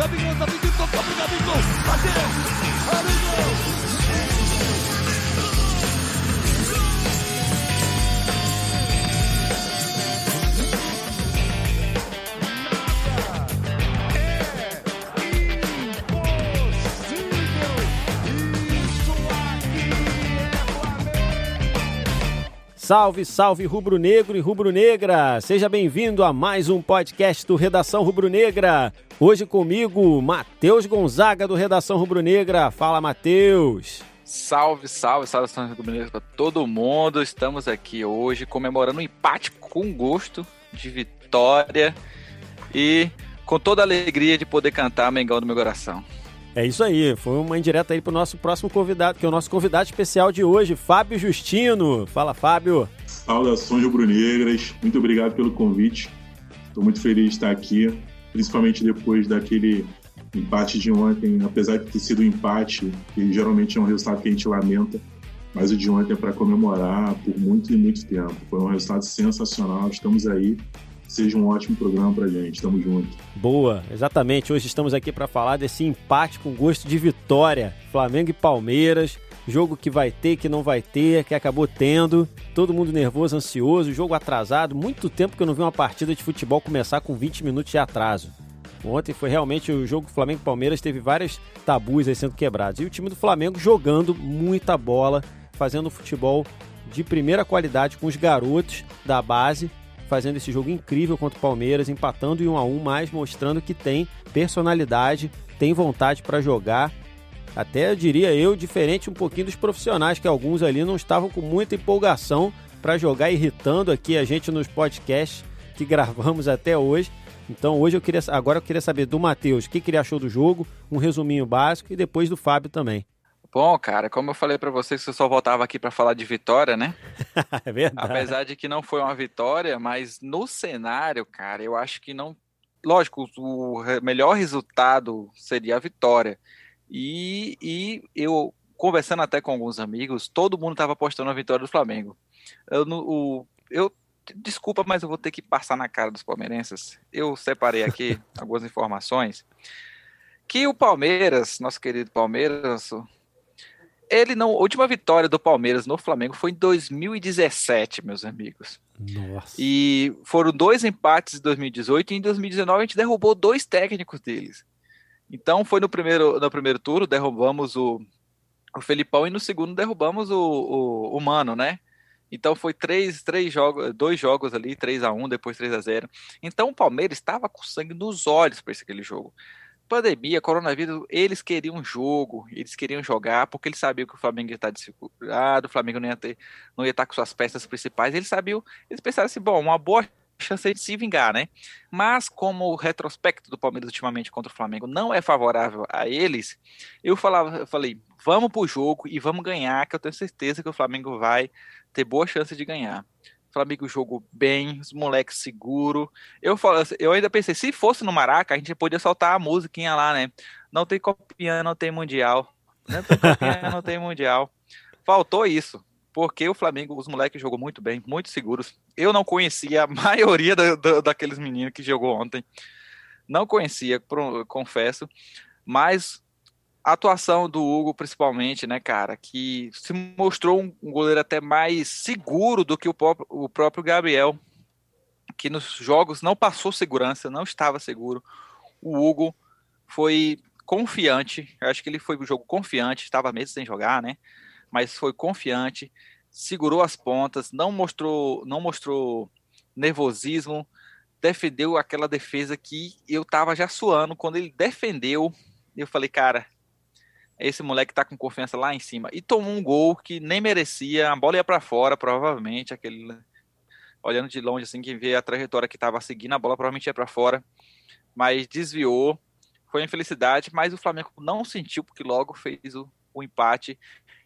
Gabigol tá pedindo, tocou pro Gabigol. Bateu. Gabigol. Salve, salve rubro-negro e rubro-negra! Seja bem-vindo a mais um podcast do Redação Rubro-Negra. Hoje comigo, Matheus Gonzaga do Redação Rubro-Negra. Fala, Matheus! Salve, salve, saudações rubro-negras para todo mundo. Estamos aqui hoje comemorando um empate com gosto de vitória e com toda a alegria de poder cantar Mengão do meu coração. É isso aí, foi uma indireta aí pro nosso próximo convidado, que é o nosso convidado especial de hoje, Fábio Justino. Fala, Fábio. Saudações rubro-negras, muito obrigado pelo convite. Estou muito feliz de estar aqui, principalmente depois daquele empate de ontem, apesar de ter sido um empate, que geralmente é um resultado que a gente lamenta, mas o de ontem é para comemorar por muito e muito tempo. Foi um resultado sensacional, estamos aí seja um ótimo programa pra gente. Tamo junto. Boa, exatamente. Hoje estamos aqui para falar desse empate com gosto de vitória. Flamengo e Palmeiras. Jogo que vai ter, que não vai ter, que acabou tendo. Todo mundo nervoso, ansioso, jogo atrasado. Muito tempo que eu não vi uma partida de futebol começar com 20 minutos de atraso. Ontem foi realmente o jogo Flamengo Palmeiras, teve vários tabus aí sendo quebrados. E o time do Flamengo jogando muita bola, fazendo futebol de primeira qualidade com os garotos da base fazendo esse jogo incrível contra o Palmeiras, empatando em 1 a 1 mas mostrando que tem personalidade, tem vontade para jogar. Até eu diria eu, diferente um pouquinho dos profissionais, que alguns ali não estavam com muita empolgação para jogar, irritando aqui a gente nos podcasts que gravamos até hoje. Então hoje eu queria, agora eu queria saber do Matheus o que, que ele achou do jogo, um resuminho básico e depois do Fábio também. Bom, cara, como eu falei para vocês, eu só voltava aqui para falar de vitória, né? é verdade. Apesar de que não foi uma vitória, mas no cenário, cara, eu acho que não. Lógico, o melhor resultado seria a vitória. E, e eu, conversando até com alguns amigos, todo mundo estava apostando na vitória do Flamengo. Eu, o, eu desculpa, mas eu vou ter que passar na cara dos palmeirenses. Eu separei aqui algumas informações que o Palmeiras, nosso querido Palmeiras, ele não. A última vitória do Palmeiras no Flamengo foi em 2017, meus amigos. Nossa. E foram dois empates em 2018 e em 2019 a gente derrubou dois técnicos deles. Então foi no primeiro, no primeiro turno, derrubamos o, o Felipão e no segundo derrubamos o, o, o Mano, né? Então foi três, três jogos, dois jogos ali, 3 a 1 depois 3 a 0 Então o Palmeiras estava com sangue nos olhos para esse aquele jogo pandemia, coronavírus, eles queriam jogo, eles queriam jogar, porque eles sabiam que o Flamengo ia estar desfigurado, o Flamengo não ia, ter, não ia estar com suas peças principais, eles sabiam, eles pensaram assim, bom, uma boa chance de se vingar, né? Mas como o retrospecto do Palmeiras ultimamente contra o Flamengo não é favorável a eles, eu falava, eu falei, vamos pro jogo e vamos ganhar, que eu tenho certeza que o Flamengo vai ter boa chance de ganhar. Flamengo jogou bem, os moleques seguro. Eu, eu ainda pensei, se fosse no Maraca, a gente podia soltar a musiquinha lá, né? Não tem copiando, não tem mundial. Não tem copiando, não tem mundial. Faltou isso, porque o Flamengo, os moleques jogou muito bem, muito seguros. Eu não conhecia a maioria da, da, daqueles meninos que jogou ontem. Não conhecia, confesso. Mas a atuação do Hugo, principalmente, né, cara, que se mostrou um, goleiro até mais seguro do que o, próprio, o próprio Gabriel, que nos jogos não passou segurança, não estava seguro. O Hugo foi confiante, eu acho que ele foi um jogo confiante, estava mesmo sem jogar, né? Mas foi confiante, segurou as pontas, não mostrou, não mostrou nervosismo, defendeu aquela defesa que eu tava já suando quando ele defendeu. Eu falei, cara, esse moleque tá com confiança lá em cima. E tomou um gol que nem merecia, a bola ia para fora, provavelmente, aquele olhando de longe assim que vê a trajetória que estava seguindo, a bola provavelmente ia para fora, mas desviou. Foi infelicidade, mas o Flamengo não sentiu porque logo fez o, o empate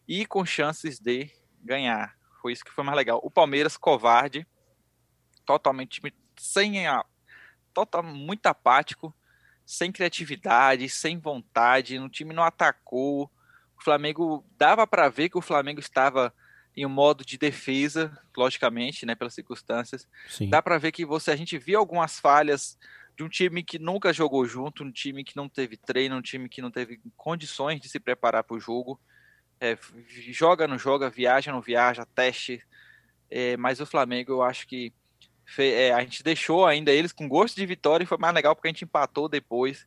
e com chances de ganhar. Foi isso que foi mais legal. O Palmeiras covarde, totalmente sem a total muito apático sem criatividade, sem vontade, o time não atacou. O Flamengo dava para ver que o Flamengo estava em um modo de defesa, logicamente, né, pelas circunstâncias. Sim. Dá para ver que você a gente viu algumas falhas de um time que nunca jogou junto, um time que não teve treino, um time que não teve condições de se preparar para o jogo. É, joga, não joga, viaja, não viaja, teste. É, mas o Flamengo, eu acho que é, a gente deixou ainda eles com gosto de vitória e foi mais legal porque a gente empatou depois.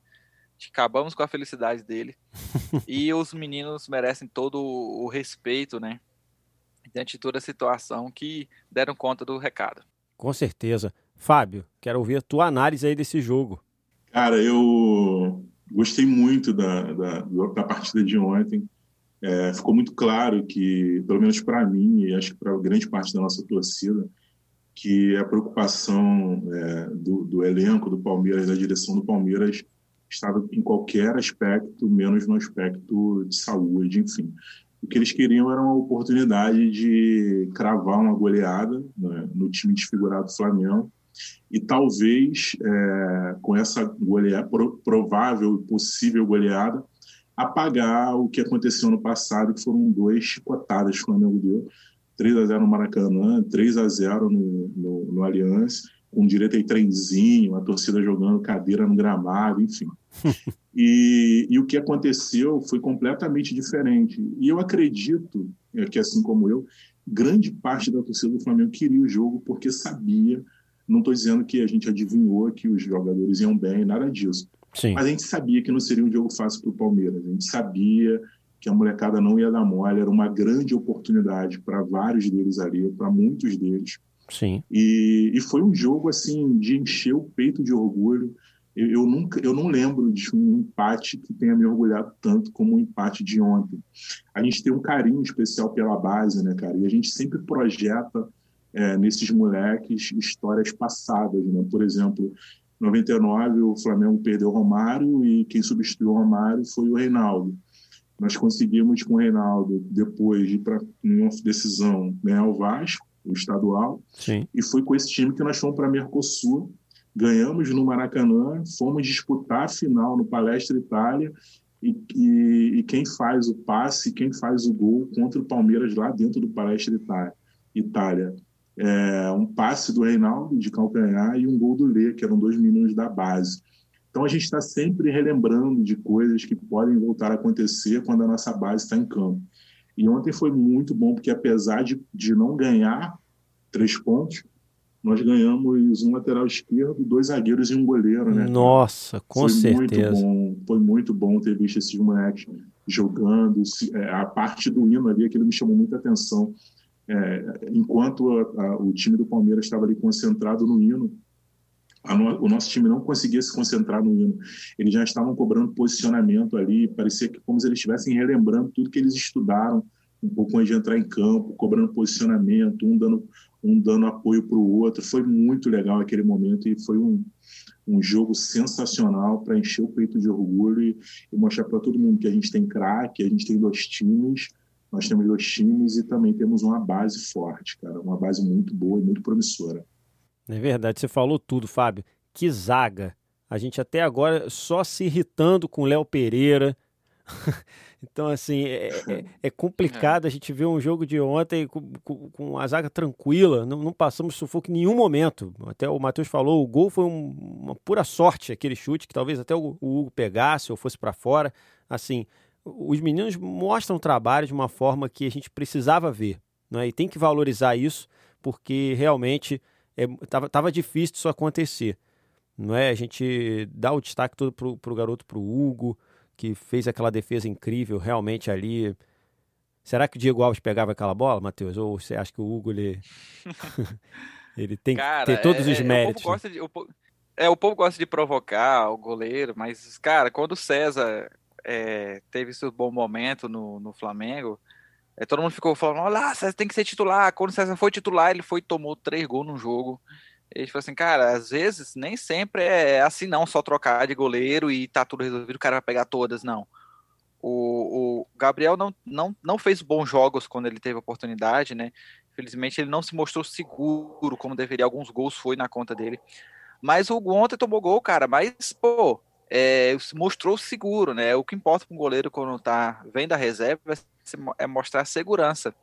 acabamos com a felicidade dele. e os meninos merecem todo o respeito, né? Diante de toda a situação que deram conta do recado. Com certeza. Fábio, quero ouvir a tua análise aí desse jogo. Cara, eu gostei muito da, da, da partida de ontem. É, ficou muito claro que, pelo menos para mim, e acho que para grande parte da nossa torcida, que a preocupação é, do, do, elenco do Palmeiras, da direção do Palmeiras, estava em qualquer aspecto, menos no aspecto de saúde, enfim. O que eles queriam era uma oportunidade de cravar uma goleada né, no time desfigurado do Flamengo e talvez é, com essa goleada, provável possível goleada, apagar o que aconteceu no passado, que foram duas chicotadas que o Flamengo deu 3 a 0 no Maracanã, 3 a 0 no, no, no Allianz, com direito a trenzinho, a torcida jogando cadeira no gramado, enfim. e, e, o que aconteceu foi completamente diferente. E eu acredito é, que, assim como eu, grande parte da torcida do Flamengo queria o jogo porque sabia. Não estou dizendo que a gente adivinhou que os jogadores iam bem, nada disso. Sim. Mas a gente sabia que não seria um jogo fácil para o Palmeiras. A gente sabia que a molecada não ia dar mole, era uma grande oportunidade para vários deles ali, para muitos deles. Sim. E, e foi um jogo assim de encher o peito de orgulho. Eu, eu, nunca, eu não lembro de um empate que tenha me orgulhado tanto como o empate de ontem. A gente tem um carinho especial pela base, né, cara? E a gente sempre projeta é, nesses moleques histórias passadas, né? Por exemplo, 99 o Flamengo perdeu o Romário e quem substituiu o Romário foi o Reinaldo. Nós conseguimos com o Reinaldo, depois de ir para uma decisão, ganhar o Vasco, o estadual. Sim. E foi com esse time que nós fomos para Mercosul. Ganhamos no Maracanã, fomos disputar a final no Palestra Itália. E, e, e, quem faz o passe, quem faz o gol contra o Palmeiras lá dentro do Palestra Itália. Itália. É, um passe do Reinaldo de calcanhar e um gol do Lê, que eram dois meninos da base. Então a gente está sempre relembrando de coisas que podem voltar a acontecer quando a nossa base está em campo. E ontem foi muito bom, porque apesar de, de não ganhar três pontos, nós ganhamos um lateral esquerdo, dois zagueiros e um goleiro, né? Nossa, com foi certeza. Muito bom, foi muito bom ter visto esses moleques jogando. É, a parte do hino ali, aquilo me chamou muita atenção. É, enquanto a, a, o time do Palmeiras estava ali concentrado no hino, no, o nosso time não conseguia se concentrar no hino. Eles já estavam cobrando posicionamento ali, parecia que como se eles estivessem relembrando tudo que eles estudaram um pouco antes de entrar em campo, cobrando posicionamento, um dando, um dando apoio para o outro. Foi muito legal aquele momento e foi um, um jogo sensacional para encher o peito de orgulho e, e mostrar para todo mundo que a gente tem craque, a gente tem dois times, nós temos dois times e também temos uma base forte, cara, uma base muito boa e muito promissora. É verdade, você falou tudo, Fábio. Que zaga. A gente até agora só se irritando com Léo Pereira. então, assim, é, é, é, complicado a gente ver um jogo de ontem com, com, com a zaga tranquila. Não, não, passamos sufoco em nenhum momento. Até o Matheus falou, o gol foi um, uma pura sorte, aquele chute que talvez até o, o Hugo pegasse ou fosse para fora. Assim, os meninos mostram o trabalho de uma forma que a gente precisava ver. Né? E tem que valorizar isso, porque realmente é, tava, tava difícil isso acontecer. Não é? A gente dá o destaque todo pro, pro garoto, pro Hugo, que fez aquela defesa incrível realmente ali. Será que o Diego Alves pegava aquela bola, Matheus? Ou você acha que o Hugo ele, ele tem Cara, que ter todos é, os méritos? O gosta de, o, é, o povo gosta de provocar o goleiro, mas, cara, quando o César é, teve seu bom momento no, no Flamengo, todo mundo ficou falando, olha, César tem que ser titular. Quando o César foi titular, ele foi tomou três gols no jogo. Ele falou assim, cara, às vezes nem sempre é assim não, só trocar de goleiro e tá tudo resolvido, o cara vai pegar todas, não. O, o Gabriel não, não, não fez bons jogos quando ele teve oportunidade, né? Infelizmente ele não se mostrou seguro como deveria, alguns gols foi na conta dele. Mas o ontem tomou gol, cara, mas, pô, é, mostrou seguro, né? O que importa para um goleiro quando tá, vem da reserva é mostrar segurança.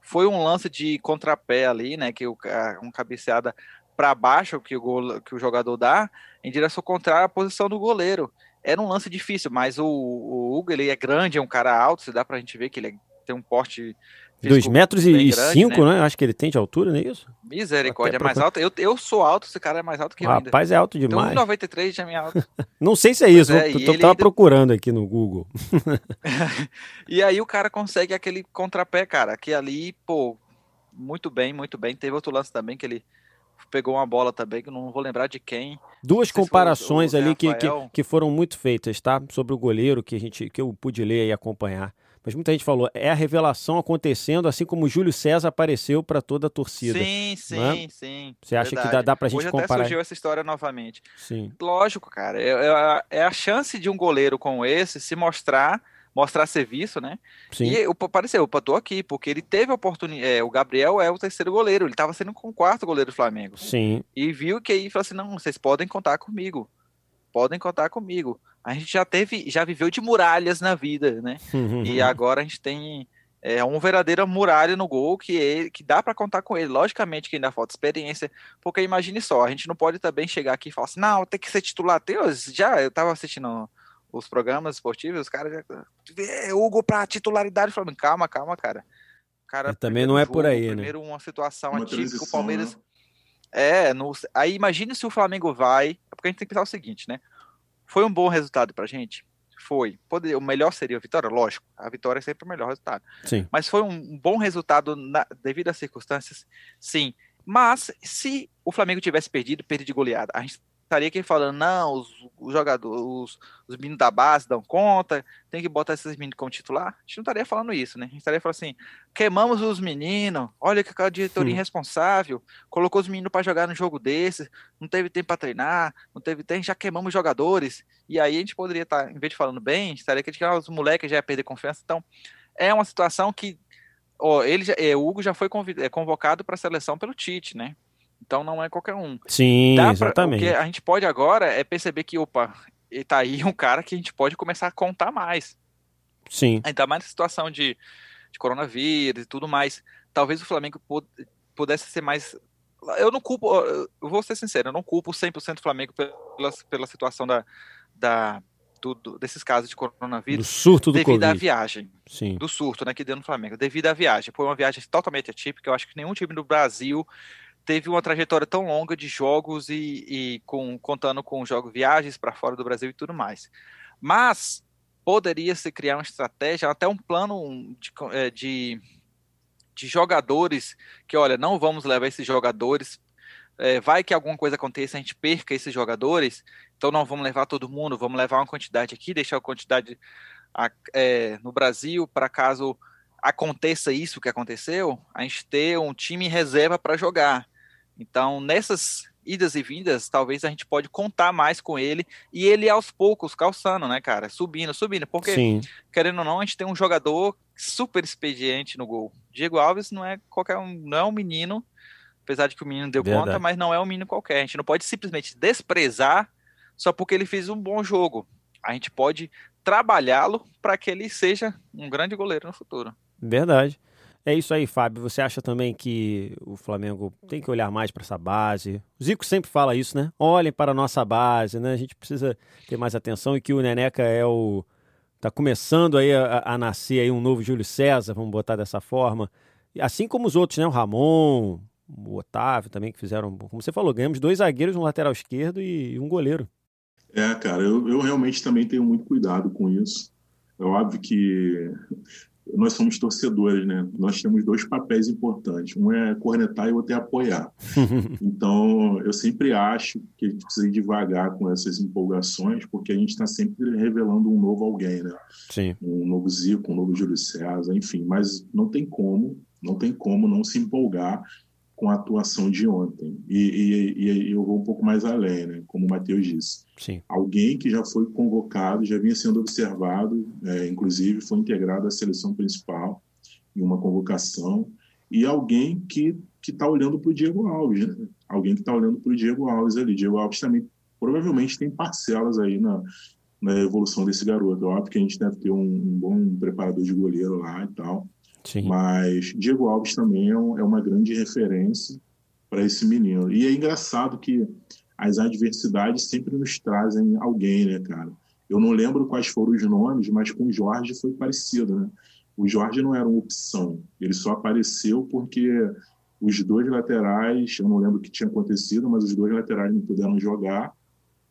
Foi um lance de contrapé ali, né? Que o, um cabeceada para baixo que o, que o jogador dá, em direção contrária à posição do goleiro. Era um lance difícil, mas o, o Hugo ele é grande, é um cara alto, se dá pra gente ver que ele é, tem um porte 2 metros e 5, né? né? Acho que ele tem de altura, não é isso? Misericórdia, é mais alto. Eu, eu sou alto, esse cara é mais alto que eu. Rapaz, ainda. é alto demais. Então, 1,93 já é alto. não sei se é isso, é, eu tava procurando aqui no Google. e aí o cara consegue aquele contrapé, cara, que ali, pô, muito bem, muito bem. Teve outro lance também que ele pegou uma bola também, que não vou lembrar de quem. Duas comparações o, o ali que, que, que, foram muito feitas, tá? Sobre o goleiro que, a gente, que eu pude ler e acompanhar. Mas muita gente falou, é a revelação acontecendo, assim como o Júlio César apareceu para toda a torcida. Sim, sim, é? sim. Você acha verdade. que dá, dá pra gente Hoje comparar? Hoje surgiu essa história novamente. Sim. Lógico, cara. É, é, é, a chance de um goleiro como esse se mostrar mostrar serviço, né? Sim. E eu, pareceu, eu tô aqui, porque ele teve a oportunidade. É, o Gabriel é o terceiro goleiro, ele estava sendo com o quarto goleiro do Flamengo. Sim. E viu que aí falou assim: não, vocês podem contar comigo. Podem contar comigo a gente já teve, já viveu de muralhas na vida, né? e agora a gente tem é, um verdadeiro muralha no gol que, é, que dá para contar com ele. Logicamente que ainda falta experiência, porque imagine só, a gente não pode também chegar aqui e falar assim, não, tem que ser titular. Deus, já eu tava assistindo os programas esportivos, os caras já. É, Hugo para titularidade, falando, calma, calma, cara. cara também não é jogo, por aí, primeiro né? Primeiro uma situação uma atípica, o Palmeiras. Né? É, no, aí imagine se o Flamengo vai. Porque a gente tem que pensar o seguinte, né? Foi um bom resultado pra gente? Foi. Poder, o melhor seria a vitória? Lógico, a vitória é sempre o melhor resultado. Sim. Mas foi um bom resultado na, devido às circunstâncias? Sim. Mas se o Flamengo tivesse perdido, perdido de goleada, a gente estaria aqui falando, não, os, os jogadores, os, os, meninos da base dão conta, tem que botar esses meninos como titular. A gente não estaria falando isso, né? A gente estaria falando assim, queimamos os meninos, olha que aquela diretoria hum. irresponsável, colocou os meninos para jogar no jogo desse, não teve tempo para treinar, não teve tempo, já queimamos jogadores. E aí a gente poderia estar, tá, em vez de falando bem, a gente estaria criticando os moleques já ia perder confiança. Então, é uma situação que ó, ele já, é, o Hugo já foi é, convocado para a seleção pelo Tite, né? Então não é qualquer um. Sim, Dá exatamente. Pra, o que a gente pode agora é perceber que, opa, tá aí um cara que a gente pode começar a contar mais. Sim. Ainda mais na situação de, de coronavírus e tudo mais. Talvez o Flamengo pudesse ser mais. Eu não culpo, eu vou ser sincero, eu não culpo 100% o Flamengo pela, pela situação da, da, do, do, desses casos de coronavírus. Do surto do devido Covid. à viagem. Sim. Do surto, né, que deu no Flamengo. Devido à viagem. Foi uma viagem totalmente atípica. Eu acho que nenhum time do Brasil teve uma trajetória tão longa de jogos e, e com, contando com jogos, viagens para fora do Brasil e tudo mais. Mas poderia se criar uma estratégia, até um plano de, é, de, de jogadores que, olha, não vamos levar esses jogadores. É, vai que alguma coisa aconteça, a gente perca esses jogadores, então não vamos levar todo mundo, vamos levar uma quantidade aqui, deixar a quantidade é, no Brasil para caso aconteça isso que aconteceu, a gente ter um time em reserva para jogar. Então, nessas idas e vindas, talvez a gente pode contar mais com ele e ele aos poucos calçando, né, cara? Subindo, subindo. Porque, Sim. querendo ou não, a gente tem um jogador super expediente no gol. Diego Alves não é qualquer um, não é um menino, apesar de que o menino deu Verdade. conta, mas não é um menino qualquer. A gente não pode simplesmente desprezar só porque ele fez um bom jogo. A gente pode trabalhá-lo para que ele seja um grande goleiro no futuro. Verdade. É isso aí, Fábio. Você acha também que o Flamengo tem que olhar mais para essa base? O Zico sempre fala isso, né? Olhem para a nossa base, né? A gente precisa ter mais atenção e que o Neneca é o tá começando aí a, a nascer aí um novo Júlio César, vamos botar dessa forma. Assim como os outros, né? O Ramon, o Otávio também que fizeram, como você falou, ganhamos dois zagueiros, um lateral esquerdo e um goleiro. É, cara, eu, eu realmente também tenho muito cuidado com isso. É óbvio que nós somos torcedores, né? Nós temos dois papéis importantes. Um é cornetar e o outro é apoiar. então, eu sempre acho que a gente precisa ir devagar com essas empolgações, porque a gente está sempre revelando um novo alguém, né? Sim. Um novo Zico, um novo Júlio César, enfim. Mas não tem como, não tem como não se empolgar com a atuação de ontem. E, e, e, eu vou um pouco mais além, né? como o Matheus disse. Sim. Alguém que já foi convocado, já vinha sendo observado, é, inclusive foi integrado à seleção principal em uma convocação, e alguém que está olhando para o Diego Alves, né? alguém que está olhando para o Diego Alves ali. Diego Alves também provavelmente tem parcelas aí na, na evolução desse garoto. Óbvio que a gente deve ter um, um bom preparador de goleiro lá e tal, Sim. Mas Diego Alves também é, é, uma grande referência para esse menino. E é engraçado que as adversidades sempre nos trazem alguém, né, cara? Eu não lembro quais foram os nomes, mas com o Jorge foi parecido, né? O Jorge não era uma opção, ele só apareceu porque os dois laterais, eu não lembro o que tinha acontecido, mas os dois laterais não puderam jogar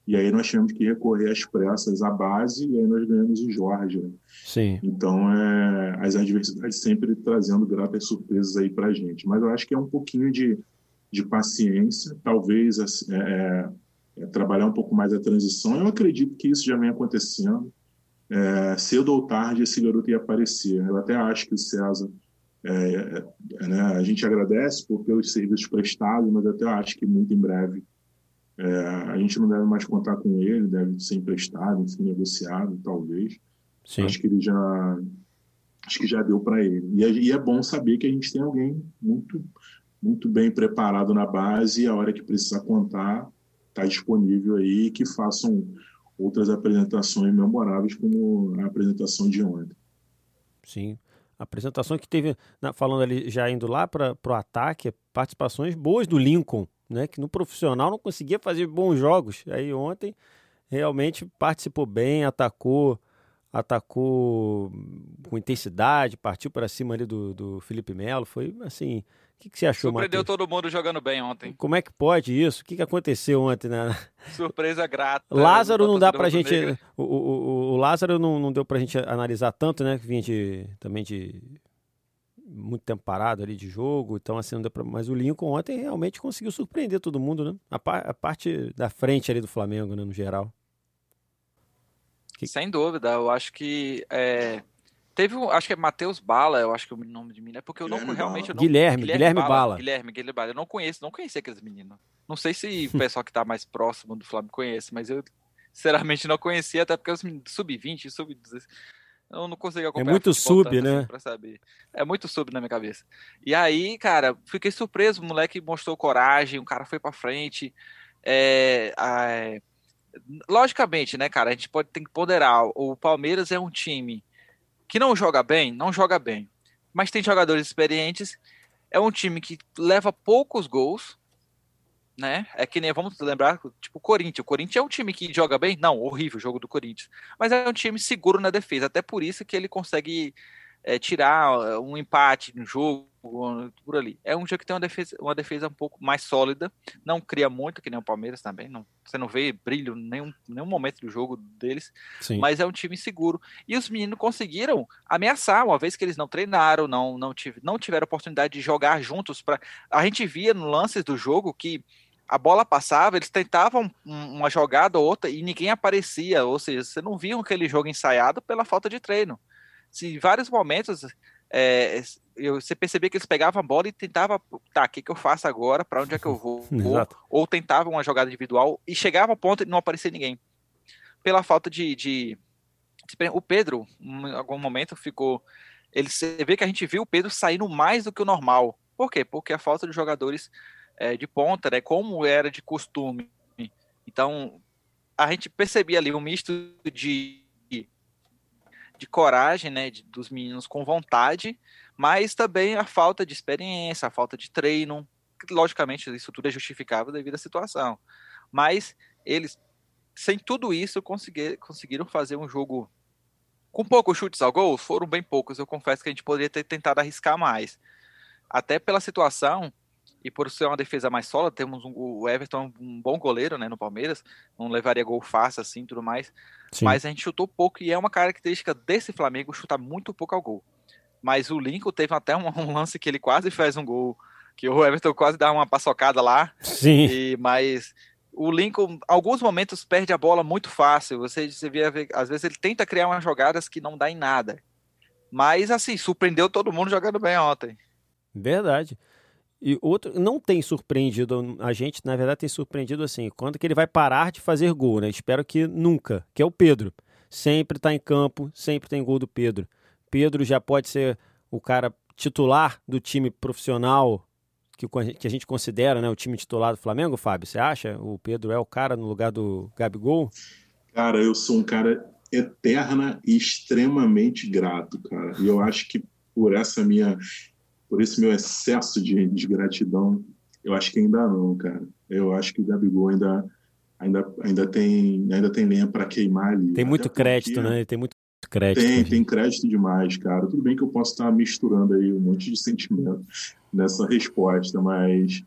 e aí nós tivemos que recorrer às pressas à base e aí nós ganhamos o Jorge. Né? Sim. Então, é, as adversidades sempre trazendo gratas surpresas aí para a gente. Mas eu acho que é um pouquinho de, de paciência, talvez é, é, é, trabalhar um pouco mais a transição. Eu acredito que isso já vem acontecendo. É, cedo ou tarde esse garoto ia aparecer. Eu até acho que o César, é, é, né, a gente agradece por, pelos serviços prestados, mas até acho que muito em breve é, a gente não deve mais contar com ele, deve ser emprestado, enfim, negociado, talvez. Sim. Acho que ele já acho que já deu para ele. E é, e é, bom saber que a gente tem alguém muito muito bem preparado na base e a hora que precisar contar está disponível aí que façam outras apresentações memoráveis como a apresentação de ontem. Sim. A apresentação que teve, falando ali, já indo lá para o ataque, participações boas do Lincoln, né? Que no profissional não conseguia fazer bons jogos. Aí ontem realmente participou bem, atacou, atacou com intensidade, partiu para cima ali do, do Felipe Melo. Foi assim. O que, que você achou, Surpreendeu todo mundo jogando bem ontem. Como é que pode isso? O que, que aconteceu ontem, né? Surpresa grata. Lázaro não dá pra gente. O, o, o, Lázaro não, não deu pra gente analisar tanto, né? Que vinha de, também de muito tempo parado ali de jogo, então assim não deu pra... Mas o Lincoln ontem realmente conseguiu surpreender todo mundo, né? A, pa... a parte da frente ali do Flamengo, né, no geral. Que... Sem dúvida, eu acho que é... teve um, acho que é Matheus Bala, eu acho que é o nome de menino é porque eu não realmente eu não... Guilherme, Guilherme, Guilherme Bala, Bala. Guilherme, Guilherme Bala. Eu não conheço, não conhecia aqueles meninos. Não sei se o pessoal que tá mais próximo do Flamengo conhece, mas eu sinceramente não conhecia até porque os sub-20, sub-16 eu não consegui acompanhar. É muito sub, assim né? Pra saber. É muito sub na minha cabeça. E aí, cara, fiquei surpreso. O moleque mostrou coragem, o cara foi pra frente. É, é, logicamente, né, cara, a gente pode ter que ponderar. O Palmeiras é um time que não joga bem, não joga bem. Mas tem jogadores experientes. É um time que leva poucos gols né? É que nem, vamos lembrar, tipo o Corinthians. O Corinthians é um time que joga bem? Não, horrível o jogo do Corinthians. Mas é um time seguro na defesa. Até por isso que ele consegue é, tirar é, um empate no jogo, por ali. É um jogo que tem uma defesa, uma defesa um pouco mais sólida. Não cria muito, que nem o Palmeiras também. Não, você não vê brilho em nenhum, nenhum momento do jogo deles. Sim. Mas é um time seguro. E os meninos conseguiram ameaçar, uma vez que eles não treinaram, não, não, tive, não tiveram oportunidade de jogar juntos. Pra... A gente via no lances do jogo que a bola passava, eles tentavam uma jogada ou outra e ninguém aparecia, ou seja, você não via aquele jogo ensaiado pela falta de treino. Se em vários momentos é, eu, você percebia que eles pegavam a bola e tentavam, tá, o que, que eu faço agora, para onde é que eu vou? ou, ou tentavam uma jogada individual e chegava ao ponto de não aparecer ninguém. Pela falta de, de, de o Pedro, em algum momento ficou, ele você vê que a gente viu o Pedro saindo mais do que o normal. Por quê? Porque a falta de jogadores é, de ponta, né, como era de costume. Então, a gente percebia ali um misto de, de coragem, né, de, dos meninos com vontade, mas também a falta de experiência, a falta de treino. Logicamente, isso tudo é justificável devido à situação. Mas eles, sem tudo isso, conseguiram fazer um jogo com poucos chutes ao gol. Foram bem poucos. Eu confesso que a gente poderia ter tentado arriscar mais. Até pela situação, e por ser uma defesa mais sólida, temos um, o Everton um bom goleiro, né, no Palmeiras, não levaria gol fácil assim, tudo mais. Sim. Mas a gente chutou pouco e é uma característica desse Flamengo chutar muito pouco ao gol. Mas o Lincoln teve até um, um lance que ele quase fez um gol, que o Everton quase dá uma paçocada lá. Sim. E, mas o Lincoln, alguns momentos, perde a bola muito fácil. Você, você vê, às vezes ele tenta criar umas jogadas que não dá em nada. Mas, assim, surpreendeu todo mundo jogando bem ontem. Verdade. E outro, não tem surpreendido a gente, na verdade, tem surpreendido assim, quando que ele vai parar de fazer gol, né? Espero que nunca, que é o Pedro. Sempre está em campo, sempre tem gol do Pedro. Pedro já pode ser o cara titular do time profissional que, que a gente considera, né, o time titular do Flamengo, Fábio, você acha? O Pedro é o cara no lugar do Gabigol? Cara, eu sou um cara eterna e extremamente grato, cara. E eu acho que por essa minha por esse meu excesso de, de gratidão Eu acho que ainda não, cara. Eu acho que o Gabigol ainda, ainda, ainda, tem, ainda tem lenha para queimar ali. Tem muito crédito, né? Tem muito crédito. Tem, tem crédito demais, cara. Tudo bem que eu posso estar misturando aí um monte de sentimento nessa resposta, mas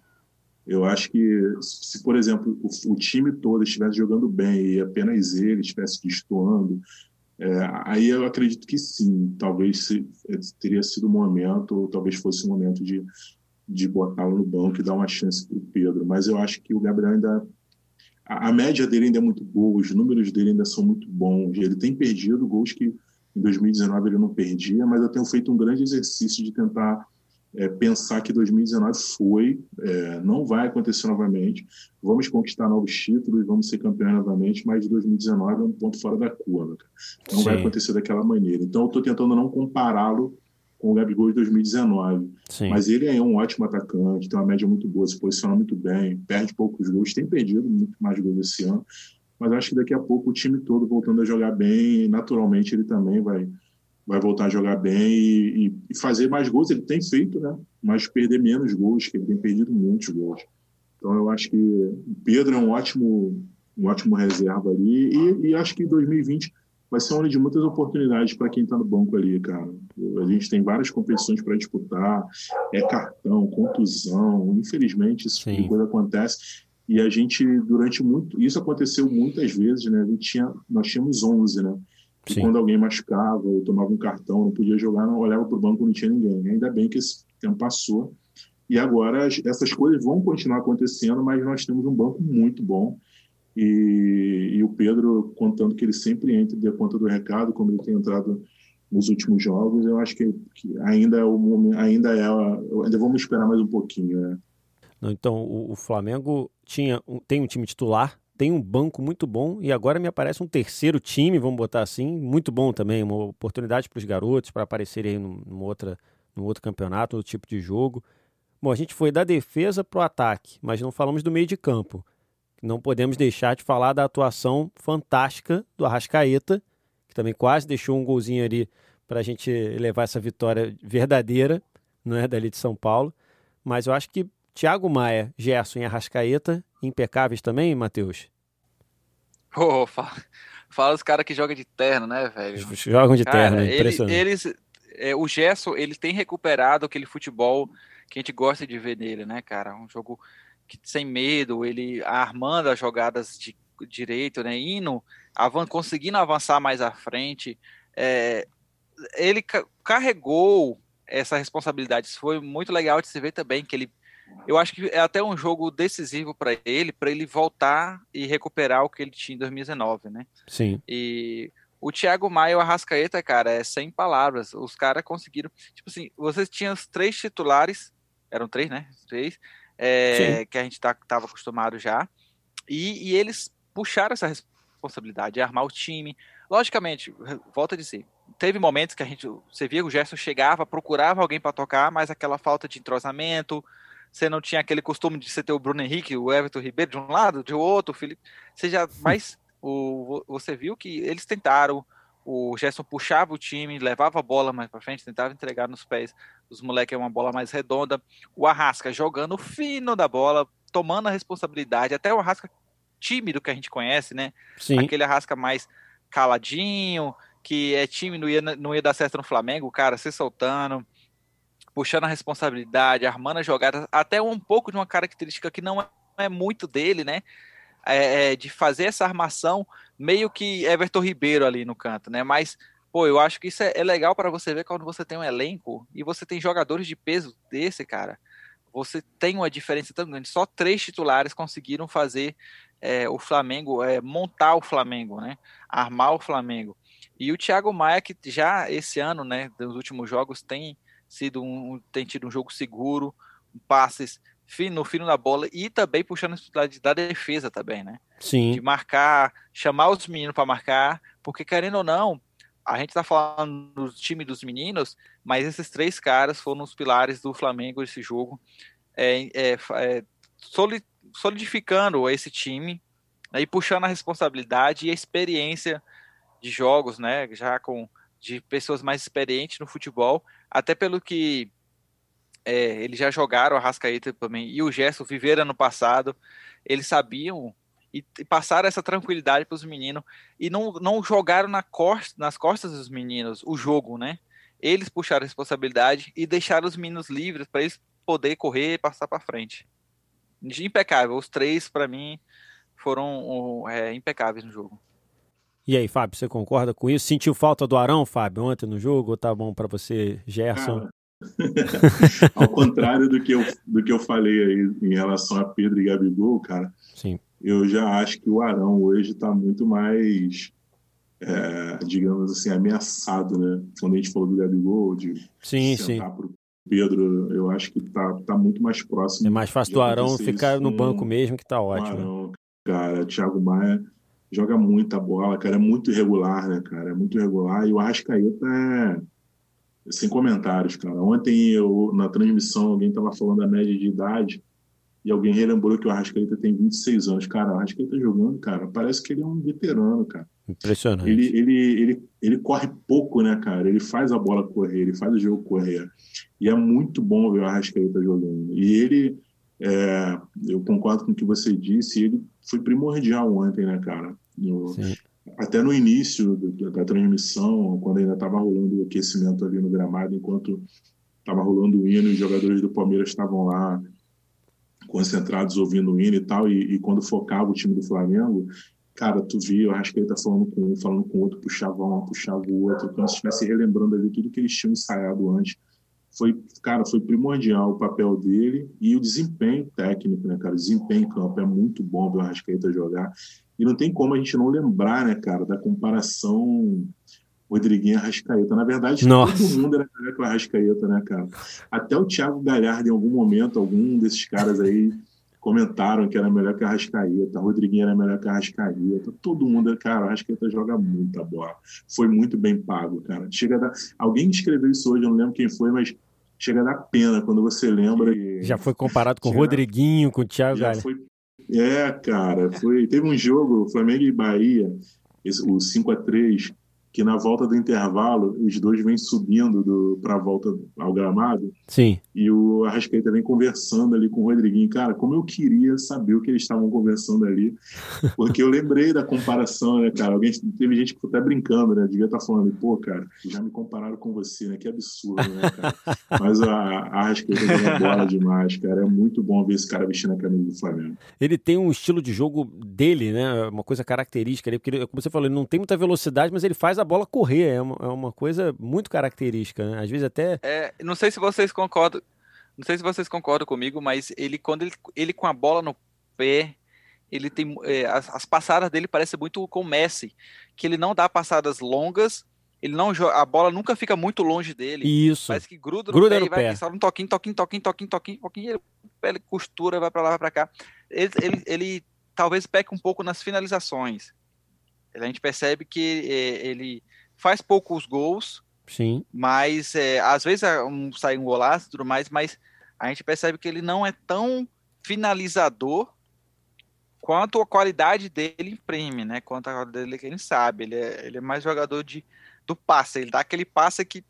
eu acho que se, por exemplo, o, o time todo estivesse jogando bem e apenas ele estivesse destoando, é, aí eu acredito que sim, talvez se, é, teria sido o momento, ou talvez fosse o momento de, de botá-lo no banco e dar uma chance para o Pedro. Mas eu acho que o Gabriel ainda. A, a, média dele ainda é muito boa, os números dele ainda são muito bons. Ele tem perdido gols que em 2019 ele não perdia, mas eu tenho feito um grande exercício de tentar é, pensar que 2019 foi, é, não vai acontecer novamente. Vamos conquistar novos títulos, vamos ser campeões novamente, mas 2019 é um ponto fora da curva. Não Sim. vai acontecer daquela maneira. Então, eu estou tentando não compará-lo com o Gabigol de 2019. Sim. Mas ele é um ótimo atacante, tem uma média muito boa, se posiciona muito bem, perde poucos gols, tem perdido muito mais gols esse ano. Mas acho que daqui a pouco o time todo voltando a jogar bem, naturalmente ele também vai vai voltar a jogar bem e, e, fazer mais gols. Ele tem feito, né? Mas perder menos gols, que ele tem perdido muitos gols. Então eu acho que o Pedro é um ótimo, um ótimo reserva ali e, e acho que 2020 vai ser um ano de muitas oportunidades para quem está no banco ali, cara. A gente tem várias competições para disputar, é cartão, contusão, infelizmente isso tipo coisa acontece. E a gente, durante muito. Isso aconteceu muitas vezes, né? A gente tinha, nós tínhamos 11, né? E quando alguém machucava ou tomava um cartão, não podia jogar, não olhava para o banco, não tinha ninguém. Ainda bem que esse tempo passou. E agora essas coisas vão continuar acontecendo, mas nós temos um banco muito bom. E, e o Pedro contando que ele sempre entra de conta do recado, como ele tem entrado nos últimos jogos, eu acho que, que ainda é o ainda é, ainda vamos esperar mais um pouquinho, né? Então o, o Flamengo tinha tem um time titular tem um banco muito bom e agora me aparece um terceiro time, vamos botar assim, muito bom também, uma oportunidade para os garotos para aparecerem numa outra, num outro campeonato, outro tipo de jogo. Bom, a gente foi da defesa para o ataque, mas não falamos do meio de campo. Não podemos deixar de falar da atuação fantástica do Arrascaeta, que também quase deixou um golzinho ali para a gente levar essa vitória verdadeira, não é dali de São Paulo. Mas eu acho que Thiago Maia, Gerson e Arrascaeta, impecáveis também, Matheus? Oh, fala, fala os caras que jogam de terno, né, velho? Jogam de cara, terno, é impressionante. Eles, eles é, o Gerson, ele tem recuperado aquele futebol que a gente gosta de ver nele, né, cara? Um jogo que, sem medo, ele armando as jogadas de direito, né, indo, avan conseguindo avançar mais à frente. É, ele carregou essa responsabilidade. Isso foi muito legal de se ver também, que ele eu acho que é até um jogo decisivo para ele, para ele voltar e recuperar o que ele tinha em 2019, né? Sim. E o Thiago Maia e o Arrascaeta, cara, é sem palavras. Os caras conseguiram. Tipo assim, vocês tinham os três titulares, eram três, né? Três, é, que a gente tá, tava acostumado já. E, e eles puxaram essa responsabilidade, de armar o time. Logicamente, volta a dizer, teve momentos que a gente, você via que o Gerson chegava, procurava alguém para tocar, mas aquela falta de entrosamento, você não tinha aquele costume de você ter o Bruno Henrique, o Everton Ribeiro de um lado, de outro, o Felipe. Você já, mas o, você viu que eles tentaram, o Gerson puxava o time, levava a bola mais para frente, tentava entregar nos pés dos moleques uma bola mais redonda. O Arrasca jogando fino da bola, tomando a responsabilidade, até o Arrasca tímido que a gente conhece, né? Sim. Aquele Arrasca mais caladinho, que é tímido, não ia, não ia dar certo no Flamengo, o cara se soltando puxando a responsabilidade, armando a jogada, até um pouco de uma característica que não é muito dele, né? É, é, de fazer essa armação meio que Everton Ribeiro ali no canto, né? Mas, pô, eu acho que isso é, é legal para você ver quando você tem um elenco e você tem jogadores de peso desse, cara. Você tem uma diferença tão grande. Só três titulares conseguiram fazer é, o Flamengo, é, montar o Flamengo, né? Armar o Flamengo. E o Thiago Maia, que já esse ano, né, nos últimos jogos, tem sido um, tem tido um jogo seguro, passes fino, no fino da bola e também puxando a responsabilidade da defesa também, né? Sim. De marcar, chamar os meninos para marcar, porque querendo ou não, a gente tá falando do time dos meninos, mas esses três caras foram os pilares do Flamengo esse jogo, é, é, é solidificando esse time né, e puxando a responsabilidade e a experiência de jogos, né? Já com de pessoas mais experientes no futebol, até pelo que é, eles já jogaram a Rascaeta também e o Gerson viveram ano passado. Eles sabiam e, e passaram essa tranquilidade para os meninos e não, não jogaram na costa, nas costas dos meninos o jogo, né? Eles puxaram a responsabilidade e deixaram os meninos livres para eles poder correr e passar para frente. Impecável. Os três, para mim, foram é, impecáveis no jogo. E aí, Fábio, você concorda com isso? Sentiu falta do Arão, Fábio, ontem no jogo? Ou tá bom para você, Gerson? Ao contrário do que, eu, do que eu falei aí em relação a Pedro e Gabigol, cara, Sim. eu já acho que o Arão hoje está muito mais, é, digamos assim, ameaçado, né? Quando a gente falou do Gabigol, de sim, sentar sim. pro Pedro, eu acho que tá, tá muito mais próximo. É mais fácil do Arão ficar no banco mesmo, que tá ótimo. Arão, cara, Thiago Maia joga muita bola, cara, é muito irregular, né, cara? É muito irregular. E o Arrascaeta é sem comentários, cara. Ontem eu, na transmissão, alguém estava falando da média de idade e alguém relembrou que o Arrascaeta tem 26 anos. Cara, o Arrascaeta jogando, cara, parece que ele é um veterano, cara. Impressionante. Ele, ele, ele, ele corre pouco, né, cara? Ele faz a bola correr, ele faz o jogo correr. E é muito bom ver o Arrascaeta jogando. E ele, é, eu concordo com o que você disse, ele foi primordial ontem, né, cara? No, até no início da transmissão, quando ainda estava rolando o aquecimento ali no gramado, enquanto estava rolando o hino, os jogadores do Palmeiras estavam lá concentrados ouvindo o hino e tal, e, e, quando focava o time do Flamengo, cara, tu via o Arrascaeta falando com um, falando com o outro, puxava um, puxava o outro, como se estivesse relembrando ali tudo que eles tinham ensaiado antes. Foi, cara, foi primordial o papel dele e o desempenho técnico, né, cara? O desempenho em campo é muito bom ver o Arrascaeta jogar. E não tem como a gente não lembrar, né, cara, da comparação Rodriguinho Arrascaeta. Na verdade, Nossa. todo mundo era melhor que o Arrascaeta, né, cara? Até o Thiago Galhardo, em algum momento, algum desses caras aí comentaram que era melhor que a Arrascaeta, Rodriguinho era melhor que a Arrascaeta, todo mundo, cara, a Arrascaeta joga muita bola. Foi muito bem pago, cara. Chega a dar... Alguém escreveu isso hoje, eu não lembro quem foi, mas chega a dar pena quando você lembra. Já foi comparado com o Rodriguinho, com o Thiago Já foi é, cara, foi. Teve um jogo, Flamengo e Bahia, o 5 a 3 que na volta do intervalo, os dois vêm subindo para a volta ao gramado. Sim. E o Arrascaeta vem conversando ali com o Rodriguinho. Cara, como eu queria saber o que eles estavam conversando ali. Porque eu lembrei da comparação, né, cara? Alguém, teve gente que ficou até brincando, né? Devia estar tá falando, pô, cara, já me compararam com você, né? Que absurdo, né, cara? Mas a, a Arrascaeta joga bola demais, cara. É muito bom ver esse cara vestindo a camisa do Flamengo. Ele tem um estilo de jogo dele, né? Uma coisa característica ali, porque, ele, como você falou, ele não tem muita velocidade, mas ele faz a bola correr. É uma, é uma coisa muito característica, né? Às vezes até. É, não sei se vocês concordam. Não sei se vocês concordam comigo, mas ele, quando ele, ele com a bola no pé, ele tem. É, as, as, passadas dele parecem muito com o Messi. Que ele não dá passadas longas. Ele não a bola nunca fica muito longe dele. Isso. Parece que gruda no gruda pé no vai pé. só um toquinho, toquinho, toquinho, toquinho, toquinho, toquinho, ele, ele costura, vai para lá, vai para cá. Ele, ele, ele talvez peque um pouco nas finalizações. A gente percebe que é, ele faz poucos gols, Sim. mas é, às vezes um, sai um golaço e tudo mais, mas a gente percebe que ele não é tão finalizador quanto a qualidade dele imprime, né? Quanto a qualidade dele que ele sabe. Ele é, ele é mais jogador de, do passe, ele dá aquele passe que,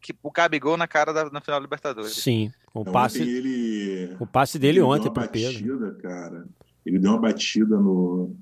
que o Gabigol na cara da, na final da Libertadores. Sim, o passe, ele, o passe dele ele ontem para Pedro. cara. Ele deu uma batida no,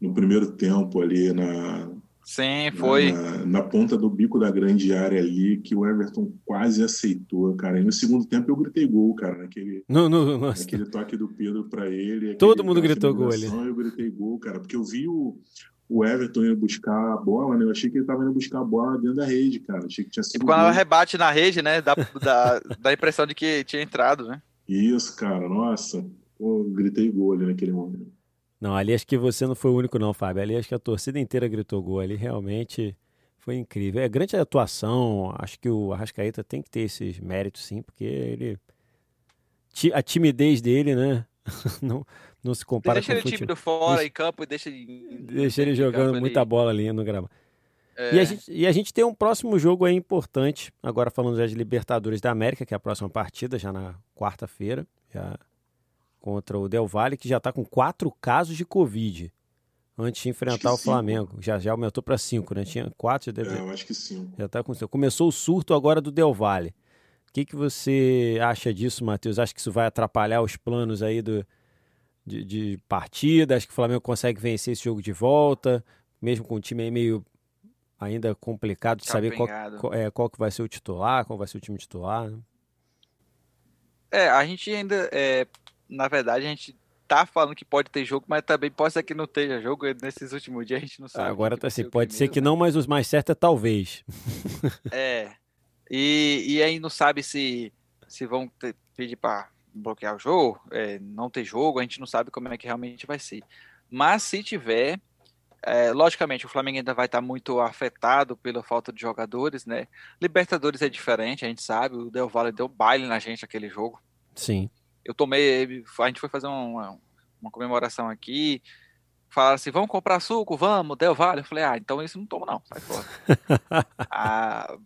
no primeiro tempo ali na, Sim, foi. Na, na, ponta do bico da grande área ali, que o Everton quase aceitou, cara. E no segundo tempo eu gritei gol, cara, naquele, no, no, naquele toque do Pedro para ele. Todo mundo gritou gol ali. Eu gritei gol, cara, porque eu vi o, o Everton ir buscar a bola, né? Eu achei que ele tava indo buscar a bola dentro da rede, cara. Achei que tinha sido. E quando ela rebate na rede, né? Dá, dá, dá a impressão de que tinha entrado, né? Isso, cara, nossa. Pô, gritei gol ali naquele momento. Não, ali acho que você não foi o único, não, Fábio. Ali acho que a torcida inteira gritou gol. Ali realmente foi incrível. É grande atuação. Acho que o Arrascaeta tem que ter esses méritos, sim, porque ele. A timidez dele, né? não, não se compara deixa com ele futebol. tímido fora deixa, em campo e deixa ele. Deixa ele jogando muita ali. bola ali no gramado. É. E, a gente, e a gente tem um próximo jogo aí importante, agora falando já de Libertadores da América, que é a próxima partida, já na quarta-feira. Já contra o Del Valle, que já está com quatro casos de Covid antes de enfrentar o Flamengo. Já, já aumentou para cinco, né? Tinha quatro, já deve... É, eu acho que sim. Já tá com Começou o surto agora do Del Valle. O que, que você acha disso, Matheus? Acha que isso vai atrapalhar os planos aí do, de, de partida? Acho que o Flamengo consegue vencer esse jogo de volta, mesmo com o time aí meio ainda complicado de saber qual, qual, é, qual que vai ser o titular, qual vai ser o time titular. Né? É, a gente ainda, é, na verdade, a gente tá falando que pode ter jogo, mas também pode ser que não tenha jogo nesses últimos dias, a gente não sabe. Agora tá assim, pode ser que não, mas os mais certos é talvez. É, e, e aí não sabe se, se vão ter, pedir para bloquear o jogo, é, não ter jogo, a gente não sabe como é que realmente vai ser. Mas se tiver, é, logicamente, o Flamengo ainda vai estar muito afetado pela falta de jogadores, né? Libertadores é diferente, a gente sabe. O Del Valle deu baile na gente aquele jogo. Sim. Eu tomei. A gente foi fazer uma, uma comemoração aqui. Falaram assim: vamos comprar suco? Vamos, Del Valle. Eu falei: ah, então isso não toma, não, sai fora. ah,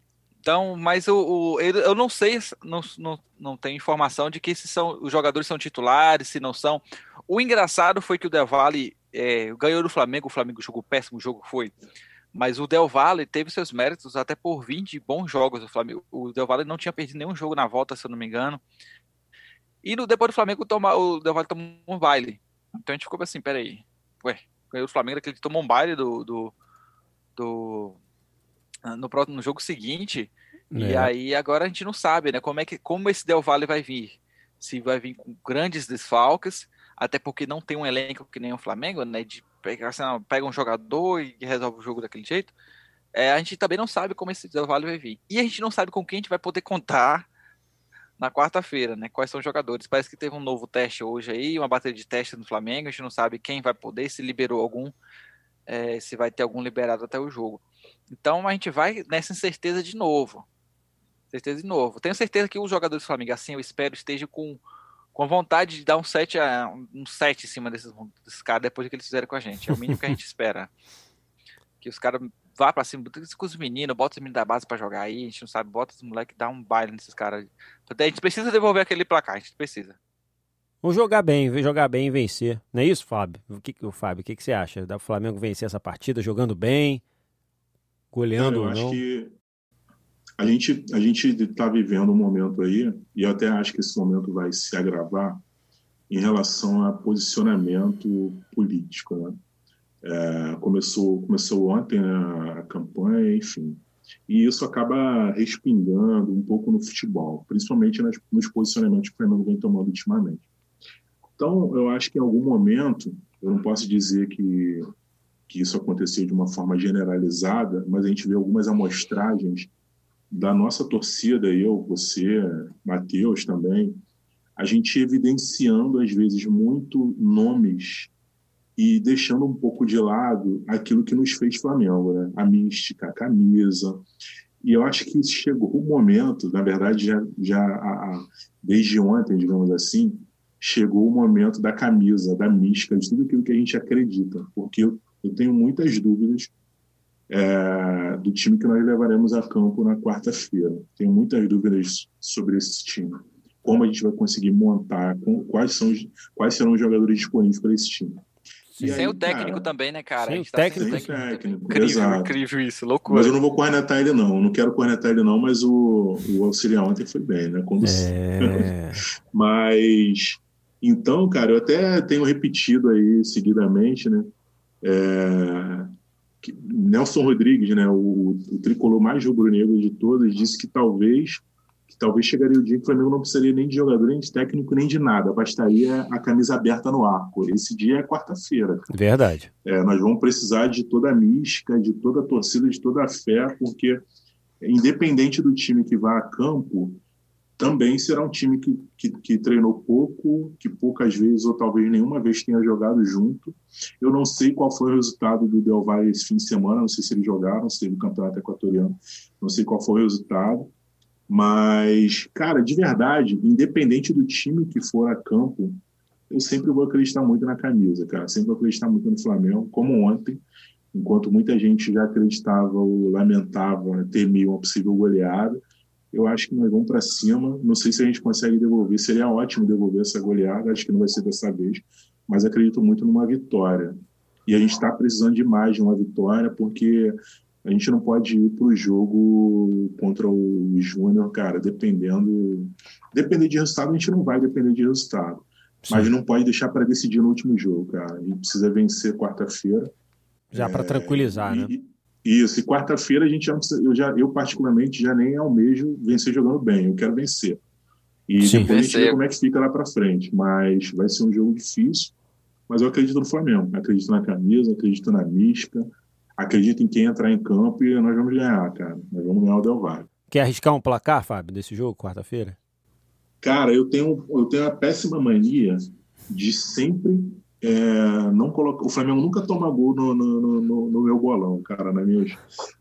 então, mas o, o, eu não sei, não, não, não tenho informação de que esses são, os jogadores são titulares, se não são. O engraçado foi que o Del Valle é, ganhou do Flamengo, o Flamengo jogou péssimo jogo, foi. Mas o Del Valle teve seus méritos até por 20 bons jogos do Flamengo. O Del Valle não tinha perdido nenhum jogo na volta, se eu não me engano. E no, depois do Flamengo, toma, o Del Valle tomou um baile. Então a gente ficou assim, peraí. Ué, o Flamengo, ele tomou um baile do, do, do no, próximo, no jogo seguinte. É. E aí agora a gente não sabe, né? Como é que como esse Del Valle vai vir? Se vai vir com grandes desfalques, até porque não tem um elenco que nem o Flamengo, né? De pegar, assim, pega um jogador e resolve o jogo daquele jeito. É, a gente também não sabe como esse Del Valle vai vir. E a gente não sabe com quem a gente vai poder contar na quarta-feira, né? Quais são os jogadores? Parece que teve um novo teste hoje aí, uma bateria de teste no Flamengo. A gente não sabe quem vai poder, se liberou algum, é, se vai ter algum liberado até o jogo. Então a gente vai nessa incerteza de novo. Certeza de novo. Tenho certeza que os jogadores do Flamengo, assim, eu espero, estejam com com vontade de dar um set, um set em cima desses, desses caras depois que eles fizeram com a gente. É o mínimo que a gente espera. Que os caras vá pra cima, com os meninos, bota os meninos da base pra jogar aí, a gente não sabe, bota os moleques, dá um baile nesses caras. A gente precisa devolver aquele placar, a gente precisa. Vamos jogar bem, jogar bem e vencer. Não é isso, Fábio? O que, o Fábio, o que, que você acha? Dá o Flamengo vencer essa partida jogando bem, goleando ou não? Eu acho que a gente a gente está vivendo um momento aí e eu até acho que esse momento vai se agravar em relação a posicionamento político, né? É, começou começou ontem a, a campanha, enfim, e isso acaba respingando um pouco no futebol, principalmente nas, nos posicionamentos que o Flamengo vem tomando ultimamente. Então, eu acho que em algum momento, eu não posso dizer que, que isso aconteceu de uma forma generalizada, mas a gente vê algumas amostragens da nossa torcida, eu, você, Matheus também, a gente evidenciando, às vezes, muito nomes e deixando um pouco de lado aquilo que nos fez Flamengo, né? a mística, a camisa. E eu acho que chegou o momento, na verdade, já, já a, a, desde ontem, digamos assim, chegou o momento da camisa, da mística, de tudo aquilo que a gente acredita, porque eu, eu tenho muitas dúvidas é, do time que nós levaremos a campo na quarta-feira. Tenho muitas dúvidas sobre esse time. Como a gente vai conseguir montar, quais, são, quais serão os jogadores disponíveis para esse time. E sem aí, o técnico cara, também, né, cara? Sem o tá técnico. Sem técnico, incrível, exato. incrível isso, loucura. Mas eu não vou cornetar ele, não. Eu não quero cornetar ele, não, mas o, o auxiliar ontem foi bem, né? Como é... mas, então, cara, eu até tenho repetido aí seguidamente, né? É, Nelson Rodrigues, né, o, o tricolor mais rubro-negro de todos, disse que talvez que talvez chegaria o dia que o Flamengo não precisaria nem de jogador, nem de técnico, nem de nada. Bastaria a camisa aberta no arco. Esse dia é quarta-feira. Verdade. É, nós vamos precisar de toda a mística, de toda a torcida, de toda a fé, porque independente do time que vá a campo, também será um time que, que, que, treinou pouco, que poucas vezes ou talvez nenhuma vez tenha jogado junto. Eu não sei qual foi o resultado do Del Valle esse fim de semana, não sei se eles jogaram, se teve o campeonato equatoriano, não sei qual foi o resultado. Mas, cara, de verdade, independente do time que for a campo, eu sempre vou acreditar muito na camisa, cara. Sempre vou acreditar muito no Flamengo, como ontem, enquanto muita gente já acreditava ou lamentava, temia uma possível goleada eu acho que nós vamos para cima. Não sei se a gente consegue devolver. Seria ótimo devolver essa goleada. Acho que não vai ser dessa vez. Mas acredito muito numa vitória. E a gente está precisando demais de uma vitória, porque a gente não pode ir para o jogo contra o Júnior, cara, dependendo. Depender de resultado, a gente não vai depender de resultado. Sim. Mas não pode deixar para decidir no último jogo, cara. A gente precisa vencer quarta-feira. Já é, para tranquilizar, e, né? Isso, e quarta-feira a gente já, eu já, eu particularmente já nem almejo vencer jogando bem, eu quero vencer. E Sim, depois vencer. a gente vê como é que fica lá para frente. Mas vai ser um jogo difícil. Mas eu acredito no Flamengo, acredito na camisa, acredito na mística, acredito em quem entrar em campo e nós vamos ganhar, cara. Nós vamos ganhar o Del Valle. Quer arriscar um placar, Fábio, desse jogo, quarta-feira? Cara, eu tenho, eu tenho a péssima mania de sempre é, não colocar. O Flamengo nunca toma gol no, no, no, no meu bolão, cara, nas minhas,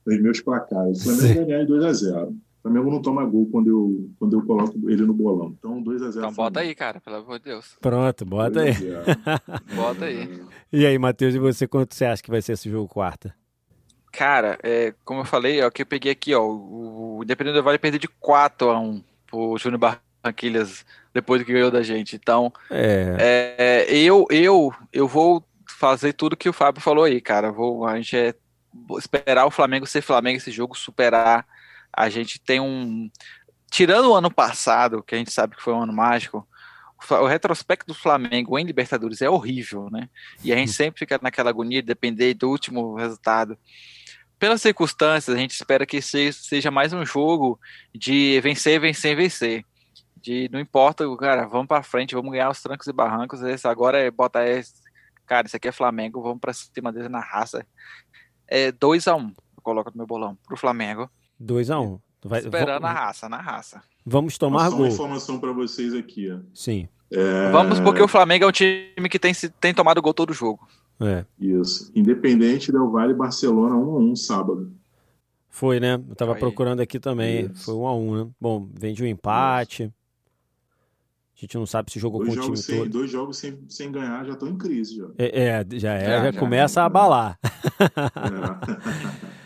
nos meus placares. O Flamengo vai ganhar de 2 a 0 O Flamengo não toma gol quando eu, quando eu coloco ele no bolão. Então, 2 a 0 Então, bota aí, cara, pelo amor de Deus. Pronto, bota aí. bota aí. E aí, Matheus, e você, quanto você acha que vai ser esse jogo quarta? Cara, é, como eu falei, ó, que eu peguei aqui, ó, o Independente do Vale perdeu de 4 a 1 pro Júnior Barranquilhas depois que ganhou da gente. Então, é. É, eu, eu, eu vou fazer tudo que o Fábio falou aí, cara. Vou, a gente é esperar o Flamengo ser Flamengo esse jogo, superar. A gente tem um. Tirando o ano passado, que a gente sabe que foi um ano mágico, o retrospecto do Flamengo em Libertadores é horrível, né? E a gente sempre fica naquela agonia de depender do último resultado pelas circunstâncias, a gente espera que seja mais um jogo de vencer, vencer, vencer. De não importa, cara, vamos para frente, vamos ganhar os trancos e barrancos. Esse agora é botar esse, cara, isso aqui é Flamengo, vamos para cima dele na raça. É 2 a 1 um, eu coloco no meu bolão pro Flamengo. 2 a 1 um. Vai, Esperando na raça, na raça. Vamos tomar Só gol. uma informação para vocês aqui. Ó. Sim. É... Vamos porque o Flamengo é um time que tem, tem tomado gol todo jogo. É. Isso. Independente Del Vale Barcelona 1 a 1 sábado. Foi, né? Eu tava Foi. procurando aqui também. Isso. Foi 1 a 1 né? Bom, vem de um empate. Isso. A gente não sabe se jogou dois com o time sem, todo. Dois jogos sem, sem ganhar já estão em crise. Já. É, é já é, já, já, começa já. a abalar. É.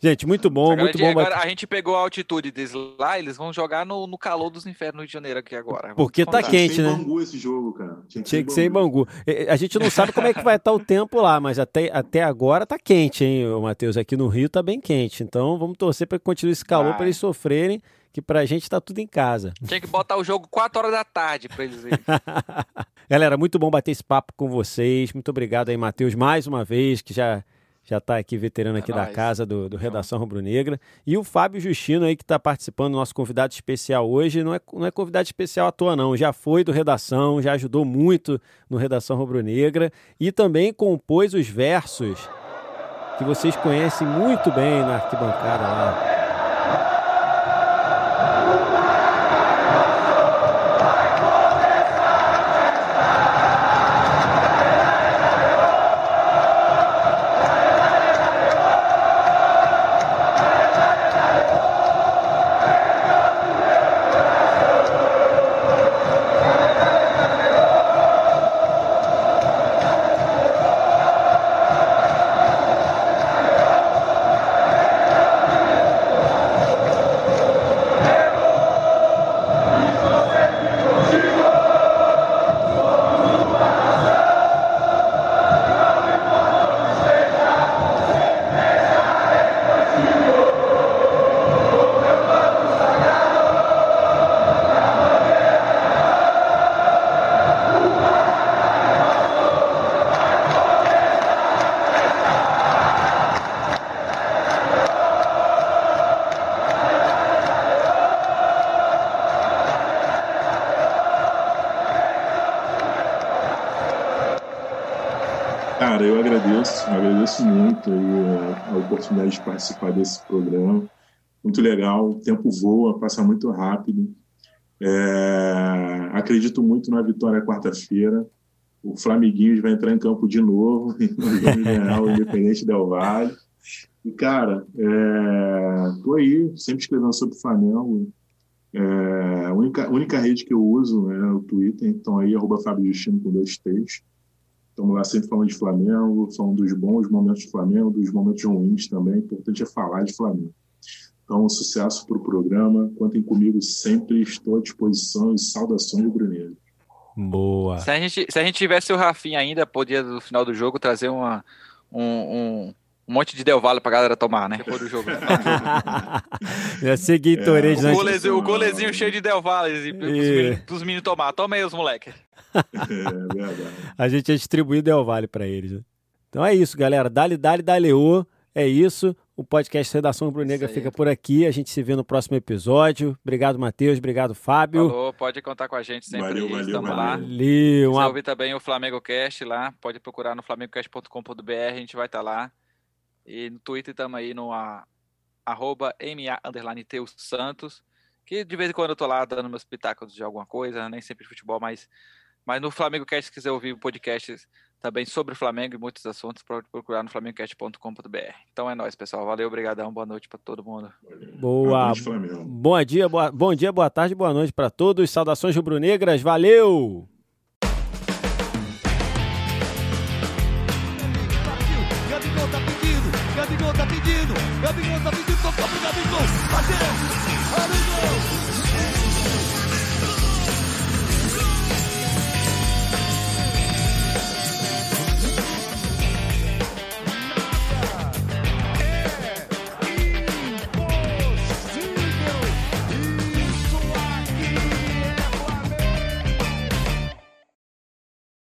Gente, muito bom, agora, muito bom. Agora a gente pegou a altitude deles lá, eles vão jogar no, no calor dos infernos de janeiro aqui agora. Porque tá quente, né? Tinha que ser em Bangu esse jogo, cara. Tinha que, Tinha ser, que ser em Bangu. A gente não sabe como é que vai estar o tempo lá, mas até, até agora tá quente, hein, Matheus? Aqui no Rio tá bem quente. Então vamos torcer para que continue esse calor para eles sofrerem, que pra gente tá tudo em casa. Tinha que botar o jogo 4 horas da tarde para eles verem. Galera, muito bom bater esse papo com vocês. Muito obrigado aí, Matheus, mais uma vez, que já já está aqui veterano é aqui nóis. da casa do, do Redação Rubro Negra. E o Fábio Justino aí que está participando, nosso convidado especial hoje. Não é, não é convidado especial à toa, não. Já foi do Redação, já ajudou muito no Redação Rubro Negra e também compôs os versos que vocês conhecem muito bem na arquibancada lá. Agradeço muito a, a oportunidade de participar desse programa. Muito legal, o tempo voa, passa muito rápido. É, acredito muito na vitória quarta-feira. O Flamiguinhos vai entrar em campo de novo e nós vamos ganhar o Independente Del Valle. E, cara, é, tô aí, sempre escrevendo sobre o Flamengo. É, a única, única rede que eu uso é o Twitter, então aí, arroba Fábio Justino com dois T's. Estamos lá sempre falando de Flamengo, falando dos bons momentos do Flamengo, dos momentos ruins também. O importante é falar de Flamengo. Então, sucesso para o programa. Contem comigo sempre, estou à disposição e saudações do Bruneiro. Boa. Se a, gente, se a gente tivesse o Rafinha ainda, podia no final do jogo trazer uma, um, um, um monte de Del Valle pra galera tomar, né? Depois do jogo. Né? Já sei Gatorade, o, golezinho, o golezinho cheio de Del Valle E- meninos, pros meninos tomar. Toma aí os moleques. É verdade. A gente ia distribuir Del Valle pra eles. né? Então é isso, galera. Dale, dale, daleô. É isso. O podcast Redação aí. fica por aqui. A gente se vê no próximo episódio. Obrigado, Matheus. Obrigado, Fábio. Falou, pode contar com a gente sempre. Valeu, valeu, Estamos valeu. lá. Valeu. Se ouvir também o Flamengo Cast lá, pode procurar no flamengocast.com.br, a gente vai estar lá. E no Twitter estamos aí no a, arroba MA underline Teus Santos, que de vez em quando eu tô lá dando meus pitacos de alguma coisa, nem sempre de futebol, mas, mas no Flamengo Cast, se quiser ouvir podcasts também sobre o Flamengo e muitos assuntos, pode procurar no flamengocast.com.br. Então é nóis, pessoal. Valeu, obrigadão, boa noite para todo mundo. Boa. Noite, Flamengo. Bom dia, boa... bom dia, boa tarde, boa noite pra todos. Saudações rubro-negras. Valeu! Gabigol tá pedindo. Gabigol tá pedindo. Tocou pro